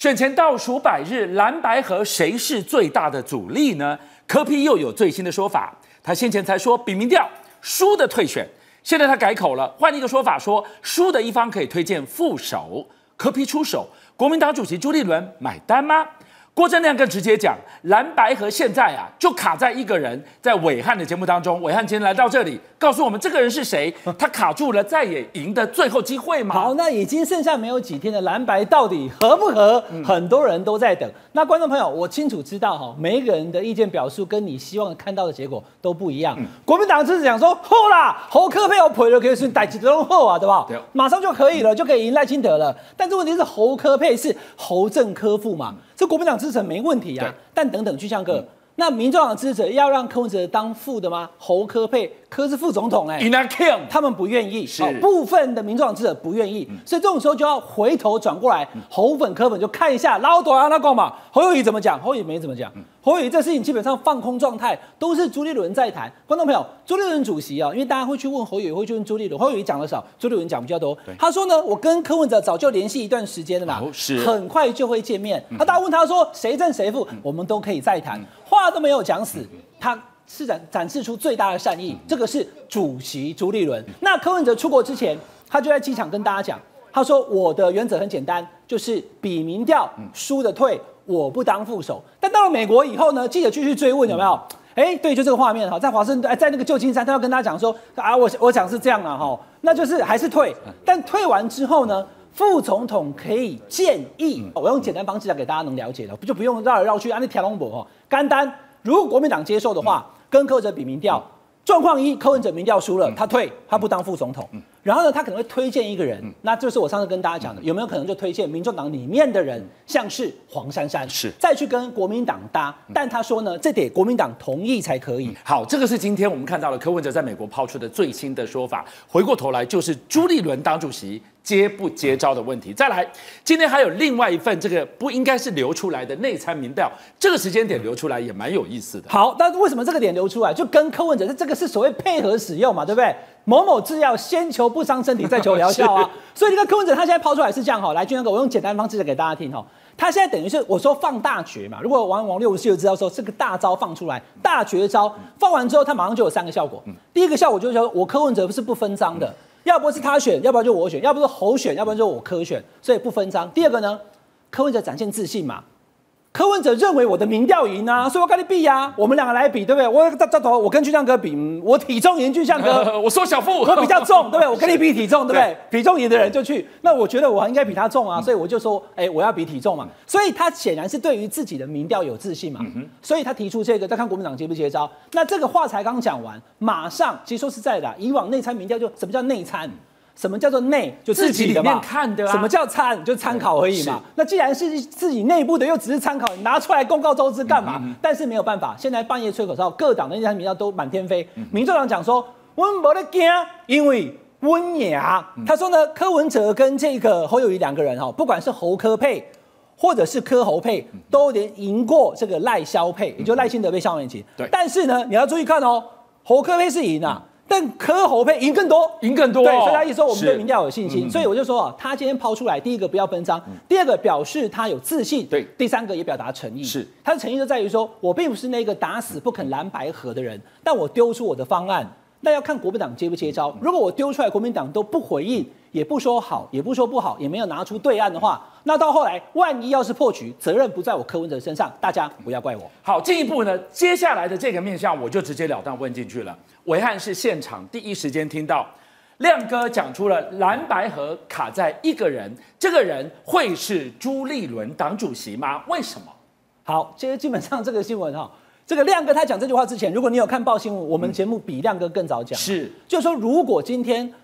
选前倒数百日，蓝白合谁是最大的阻力呢？柯批又有最新的说法，他先前才说比民调输的退选，现在他改口了，换一个说法说输的一方可以推荐副手。柯批出手，国民党主席朱立伦买单吗？郭正亮更直接讲，蓝白和现在啊，就卡在一个人，在伟汉的节目当中，伟汉今天来到这里，告诉我们这个人是谁？他卡住了再也赢的最后机会吗？好，那已经剩下没有几天的蓝白到底合不合？嗯、很多人都在等。那观众朋友，我清楚知道哈，每一个人的意见表述跟你希望看到的结果都不一样。嗯、国民党就是讲说，后啦，侯科配我赔了可以选代志都好啊，对吧？对，马上就可以了，就可以赢赖清德了。但是问题是侯科配是侯正科副嘛？嗯这国民党支持没问题啊，但等等，巨相哥，那民众党支持要让柯文哲当副的吗？侯科配，柯是副总统哎、欸，他们不愿意，是。部分的民众党支持不愿意，所以这种时候就要回头转过来，侯粉科粉就看一下老多啊那个嘛，侯友宜怎么讲？侯友宜没怎么讲。侯友宜这事情基本上放空状态，都是朱立伦在谈。观众朋友，朱立伦主席啊，因为大家会去问侯友宜，会去问朱立伦。侯友宜讲的少，朱立伦讲比较多。他说呢，我跟柯文哲早就联系一段时间了啦，是。很快就会见面。他大家问他说谁正谁负，我们都可以再谈，话都没有讲死，他是展展示出最大的善意。这个是主席朱立伦。那柯文哲出国之前，他就在机场跟大家讲，他说我的原则很简单，就是比民调输的退。我不当副手，但到了美国以后呢？记者继续追问有没有？哎、欸，对，就这个画面哈，在华盛顿，在那个旧金山，他要跟大家讲说啊，我我讲是这样啊哈，那就是还是退，但退完之后呢，副总统可以建议，我用简单方式来给大家能了解的，就不用绕来绕去，啊那条龙博哈，简单。如果国民党接受的话，跟柯文哲比民调。状况一，柯文哲民调输了，他退，他不当副总统。然后呢，他可能会推荐一个人，那就是我上次跟大家讲的，有没有可能就推荐民众党里面的人，像是黄珊珊，是再去跟国民党搭？但他说呢，这得国民党同意才可以。好，这个是今天我们看到了柯文哲在美国抛出的最新的说法。回过头来就是朱立伦当主席。接不接招的问题，再来，今天还有另外一份这个不应该是流出来的内参民调，这个时间点流出来也蛮有意思的。好，但是为什么这个点流出来，就跟柯文哲这个是所谓配合使用嘛，对不对？某某制药先求不伤身体，再求疗效啊。所以这个柯文哲他现在抛出来是这样哈，来，俊哥，我用简单方式给大家听哈。他现在等于是我说放大绝嘛，如果玩王六五七就知道说这个大招放出来，大绝招放完之后，他马上就有三个效果。第一个效果就是说我柯文哲不是不分赃的。要不是他选，要不然就我选，要不是侯选，要不然就我科选，所以不分章。第二个呢，柯文哲展现自信嘛。柯文哲认为我的民调赢啊，所以我跟你比呀、啊，我们两个来比，对不对？我这这头我跟俊相哥比，我体重赢俊相哥，我缩小腹，我比较重，对不对？我跟你比体重，对不对？对，体重赢的人就去，那我觉得我应该比他重啊，所以我就说，哎，我要比体重嘛。所以他显然是对于自己的民调有自信嘛，所以他提出这个，再看国民党接不接招。那这个话才刚讲完，马上其实说实在的，以往内参民调就什么叫内参？什么叫做内？就自己的面。看的啊。什么叫参？就参考而已嘛。那既然是自己内部的，又只是参考，你拿出来公告周知干嘛？嗯嗯，但是没有办法，现在半夜吹口哨，各党的那些民调都满天飞。嗯、民众党讲说，我们没得惊，因为温雅。嗯、他说呢，柯文哲跟这个侯友谊两个人哈，不管是侯科配，或者是柯侯配，都连赢过这个赖萧配，也就赖清德被萧美琴。对。但是呢，你要注意看哦，侯柯配是赢啊。但柯侯配赢更多，赢更多，哦，对，所以他一说我们对民调有信心，所以我就说啊，他今天抛出来，第一个不要分赃，嗯、第二个表示他有自信，对，第三个也表达诚意，是。他的诚意就在于说，我并不是那个打死不肯蓝白合的人，但我丢出我的方案，那要看国民党接不接招。如果我丢出来，国民党都不回应。也不说好，也不说不好，也没有拿出对岸的话，那到后来万一要是破局，责任不在我柯文哲身上，大家不要怪我。好，进一步呢，接下来的这个面向，我就直截了当问进去了。维汉是现场第一时间听到亮哥讲出了蓝白河卡在一个人，这个人会是朱立伦党主席吗？为什么？好，其实基本上这个新闻哈，这个亮哥他讲这句话之前，如果你有看报新闻，我们节目比亮哥更早讲，是，就是说如果今天。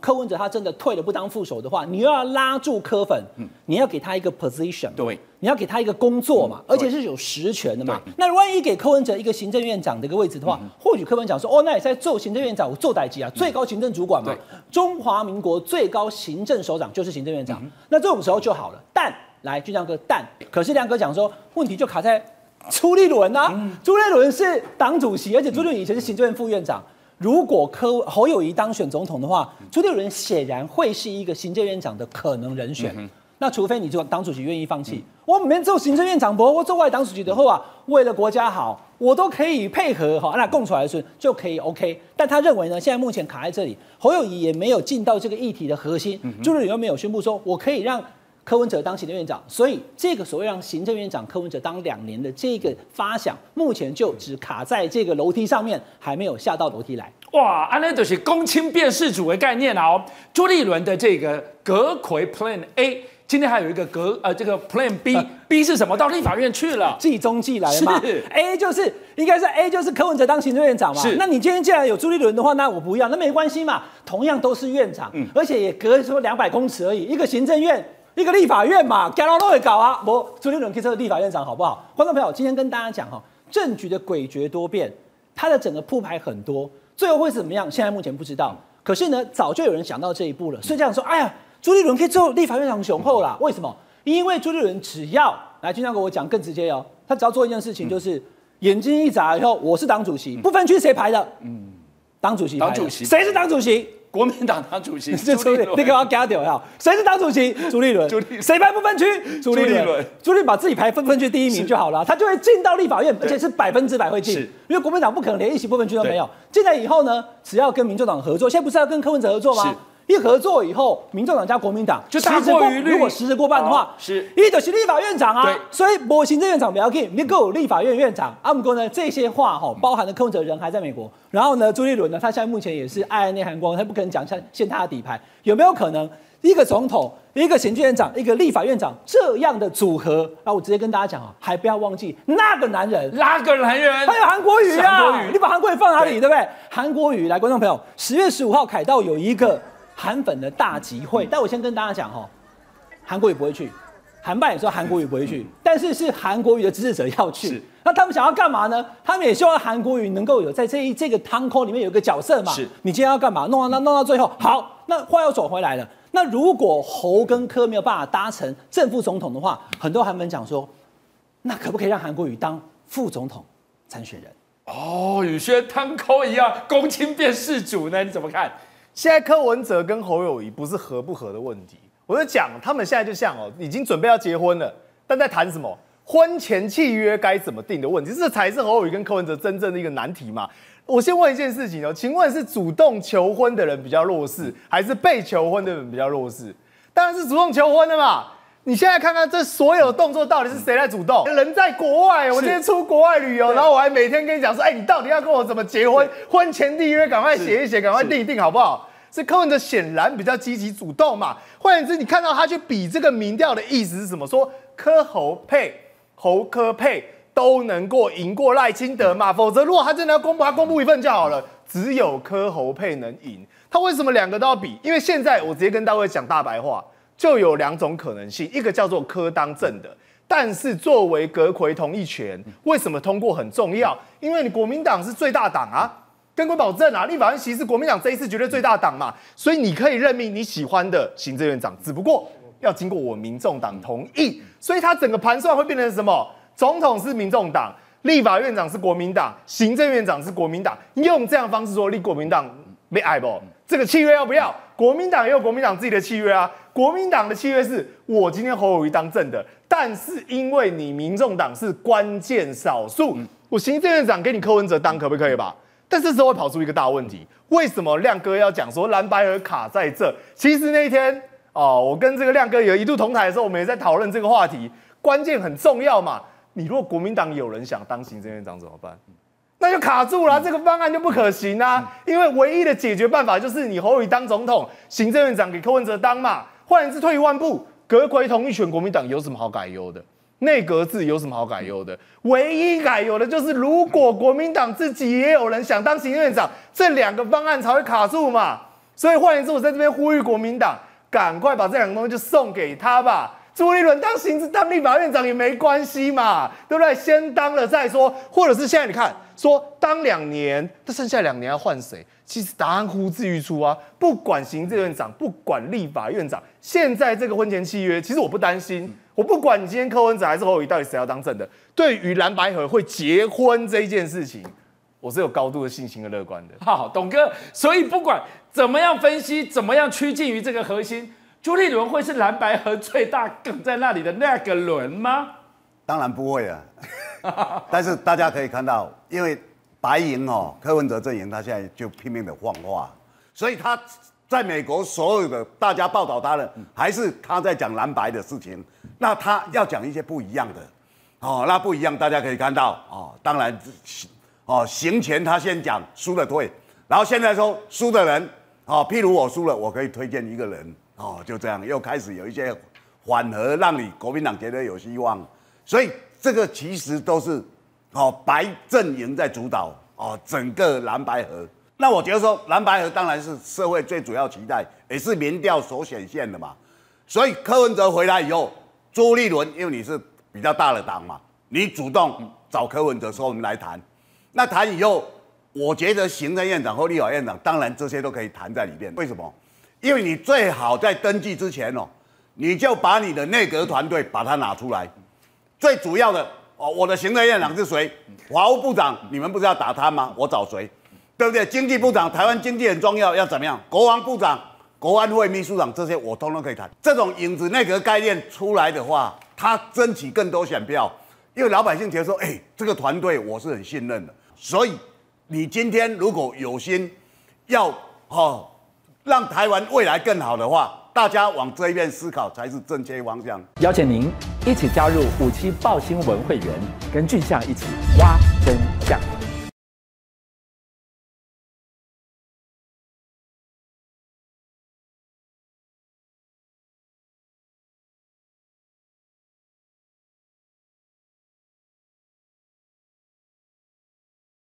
柯文哲他真的退了不当副手的话，你又要拉住柯粉，嗯、你要给他一个 position，对，你要给他一个工作嘛，嗯、而且是有实权的嘛。那万一给柯文哲一个行政院长的一个位置的话，嗯、或许柯文哲讲说，哦，那也在做行政院长，我做代级啊，最高行政主管嘛，嗯、中华民国最高行政首长就是行政院长，嗯、那这种时候就好了。但来，俊亮哥，但可是亮哥讲说，问题就卡在朱立伦啊，嗯、朱立伦是党主席，而且朱立伦以前是行政院副院长。如果柯侯友谊当选总统的话，朱立伦显然会是一个行政院长的可能人选。嗯、那除非你就党主席愿意放弃，嗯、我没做行政院长，不我做外党主席的话，为了国家好，我都可以配合哈，那供出来的时候就可以 OK。但他认为呢，现在目前卡在这里，侯友宜也没有进到这个议题的核心，朱立伦又没有宣布说我可以让。柯文哲当行政院长，所以这个所谓让行政院长柯文哲当两年的这个发想，目前就只卡在这个楼梯上面，还没有下到楼梯来。哇，安那就是公卿变事主的概念啊！哦，朱立伦的这个阁揆 Plan A，今天还有一个阁呃这个 Plan B，B、呃、是什么？到立法院去了，计中计来了嘛是？A 就是应该是 A 就是柯文哲当行政院长嘛。是。那你今天既然有朱立伦的话，那我不要，那没关系嘛，同样都是院长，嗯、而且也隔说两百公尺而已，一个行政院。一个立法院嘛，干到都会搞啊！我朱立伦可以做立法院长，好不好？观众朋友，今天跟大家讲哈，政局的诡谲多变，它的整个铺排很多，最后会是怎么样？现在目前不知道。可是呢，早就有人想到这一步了，所以这样说，哎呀，朱立伦可以做立法院长雄厚啦。为什么？因为朱立伦只要来，经常跟我讲更直接哦，他只要做一件事情，就是眼睛一眨以后，我是党主席，不分区谁排的？嗯，党主席，党主席，谁是党主席？国民党党主席 朱立伦，你给我加掉呀？谁是党主席？朱立伦。谁排不分区？朱立伦。朱立伦把自己排分分区第一名就好了，他就会进到立法院，而且是百分之百会进。因为国民党不可能连一席不分区都没有。进来以后呢，只要跟民众党合作，现在不是要跟柯文哲合作吗？一合作以后，民众党加国民党就大过于如果实质过半的话，是一就是立法院长啊。所以我行政院长不要紧，你够有立法院院长。阿姆哥呢？这些话哈，包含了柯文哲人还在美国。然后呢，朱立伦呢，他现在目前也是爱爱内涵光，他不可能讲像现他的底牌。有没有可能一个总统、一个行政院长、一个立法院长这样的组合？啊，我直接跟大家讲啊，还不要忘记那个男人，那个男人？还有韩国瑜啊！你把韩国瑜放哪里？对不对？韩国瑜来，观众朋友，十月十五号凯道有一个。韩粉的大集会，但我先跟大家讲哈，韩国也不会去，韩办也说韩国瑜不会去，但是是韩国语的支持者要去。那他们想要干嘛呢？他们也希望韩国语能够有在这一这个汤锅里面有一个角色嘛。是，你今天要干嘛？弄到那弄到最后，好，那话又走回来了。那如果侯跟柯没有办法搭成正副总统的话，很多韩粉讲说，那可不可以让韩国瑜当副总统参选人？哦，有些汤口一样，公卿变事主呢？你怎么看？现在柯文哲跟侯友谊不是合不合的问题，我就讲他们现在就像哦，已经准备要结婚了，但在谈什么婚前契约该怎么定的问题，这才是侯友谊跟柯文哲真正的一个难题嘛。我先问一件事情哦，请问是主动求婚的人比较弱势，还是被求婚的人比较弱势？当然是主动求婚的嘛。你现在看看这所有动作到底是谁在主动？人在国外，我今天出国外旅游，然后我还每天跟你讲说，哎，你到底要跟我怎么结婚？婚前订约赶快写一写，赶快订一订，好不好？是柯文哲显然比较积极主动嘛。换言之，你看到他去比这个民调的意思是什么？说柯侯配，侯柯配都能够赢过赖清德嘛？否则如果他真的要公布，他公布一份就好了。只有柯侯配能赢，他为什么两个都要比？因为现在我直接跟大卫讲大白话，就有两种可能性，一个叫做柯当正的，但是作为阁揆同意权，为什么通过很重要？因为你国民党是最大党啊。跟规保证啊，立法院其实国民党这一次绝对最大党嘛，所以你可以任命你喜欢的行政院长，只不过要经过我民众党同意，所以他整个盘算会变成什么？总统是民众党，立法院长是国民党，行政院长是国民党，用这样的方式说立国民党没爱不？这个契约要不要？国民党也有国民党自己的契约啊，国民党的契约是我今天侯友谊当政的，但是因为你民众党是关键少数，我行政院长给你柯文哲当可不可以吧？但这时候会跑出一个大问题，为什么亮哥要讲说蓝白和卡在这？其实那一天哦，我跟这个亮哥有一度同台的时候，我们也在讨论这个话题，关键很重要嘛。你如果国民党有人想当行政院长怎么办？那就卡住了，嗯、这个方案就不可行啊。嗯、因为唯一的解决办法就是你侯友宜当总统，行政院长给柯文哲当嘛。换言之，退一万步，阁揆同意权，国民党有什么好改优的？内阁制有什么好改优的？唯一改优的就是，如果国民党自己也有人想当行政院长，这两个方案才会卡住嘛。所以换言之，我在这边呼吁国民党，赶快把这两个东西就送给他吧。朱立伦当行政当立法院长也没关系嘛，对不对？先当了再说，或者是现在你看，说当两年，那剩下两年要换谁？其实答案呼之欲出啊。不管行政院长，不管立法院长，现在这个婚前契约，其实我不担心。我不管你今天柯文哲还是侯友宜，到底谁要当正的？对于蓝白合会结婚这一件事情，我是有高度的信心和乐观的。好，董哥，所以不管怎么样分析，怎么样趋近于这个核心，朱立伦会是蓝白合最大梗在那里的那个轮吗？当然不会啊。但是大家可以看到，因为白银哦，柯文哲阵营他现在就拼命的放话，所以他在美国所有的大家报道他的，还是他在讲蓝白的事情。那他要讲一些不一样的，哦，那不一样，大家可以看到哦。当然，哦，行前他先讲输了退，然后现在说输的人，哦，譬如我输了，我可以推荐一个人，哦，就这样又开始有一些缓和，让你国民党觉得有希望。所以这个其实都是，哦，白阵营在主导，哦，整个蓝白合。那我觉得说蓝白合当然是社会最主要期待，也是民调所显现的嘛。所以柯文哲回来以后。朱立伦，因为你是比较大的党嘛，你主动找柯文哲说我们来谈，那谈以后，我觉得行政院长或立法院长，当然这些都可以谈在里面。为什么？因为你最好在登记之前哦，你就把你的内阁团队把它拿出来。最主要的哦，我的行政院长是谁？法务部长，你们不是要打他吗？我找谁？对不对？经济部长，台湾经济很重要，要怎么样？国防部长。国安会秘书长这些我通通可以谈。这种影子内阁概念出来的话，他争取更多选票，因为老百姓觉得说，哎，这个团队我是很信任的。所以你今天如果有心要哦让台湾未来更好的话，大家往这一边思考才是正确方向。邀请您一起加入五七报新闻会员，跟俊相一起挖。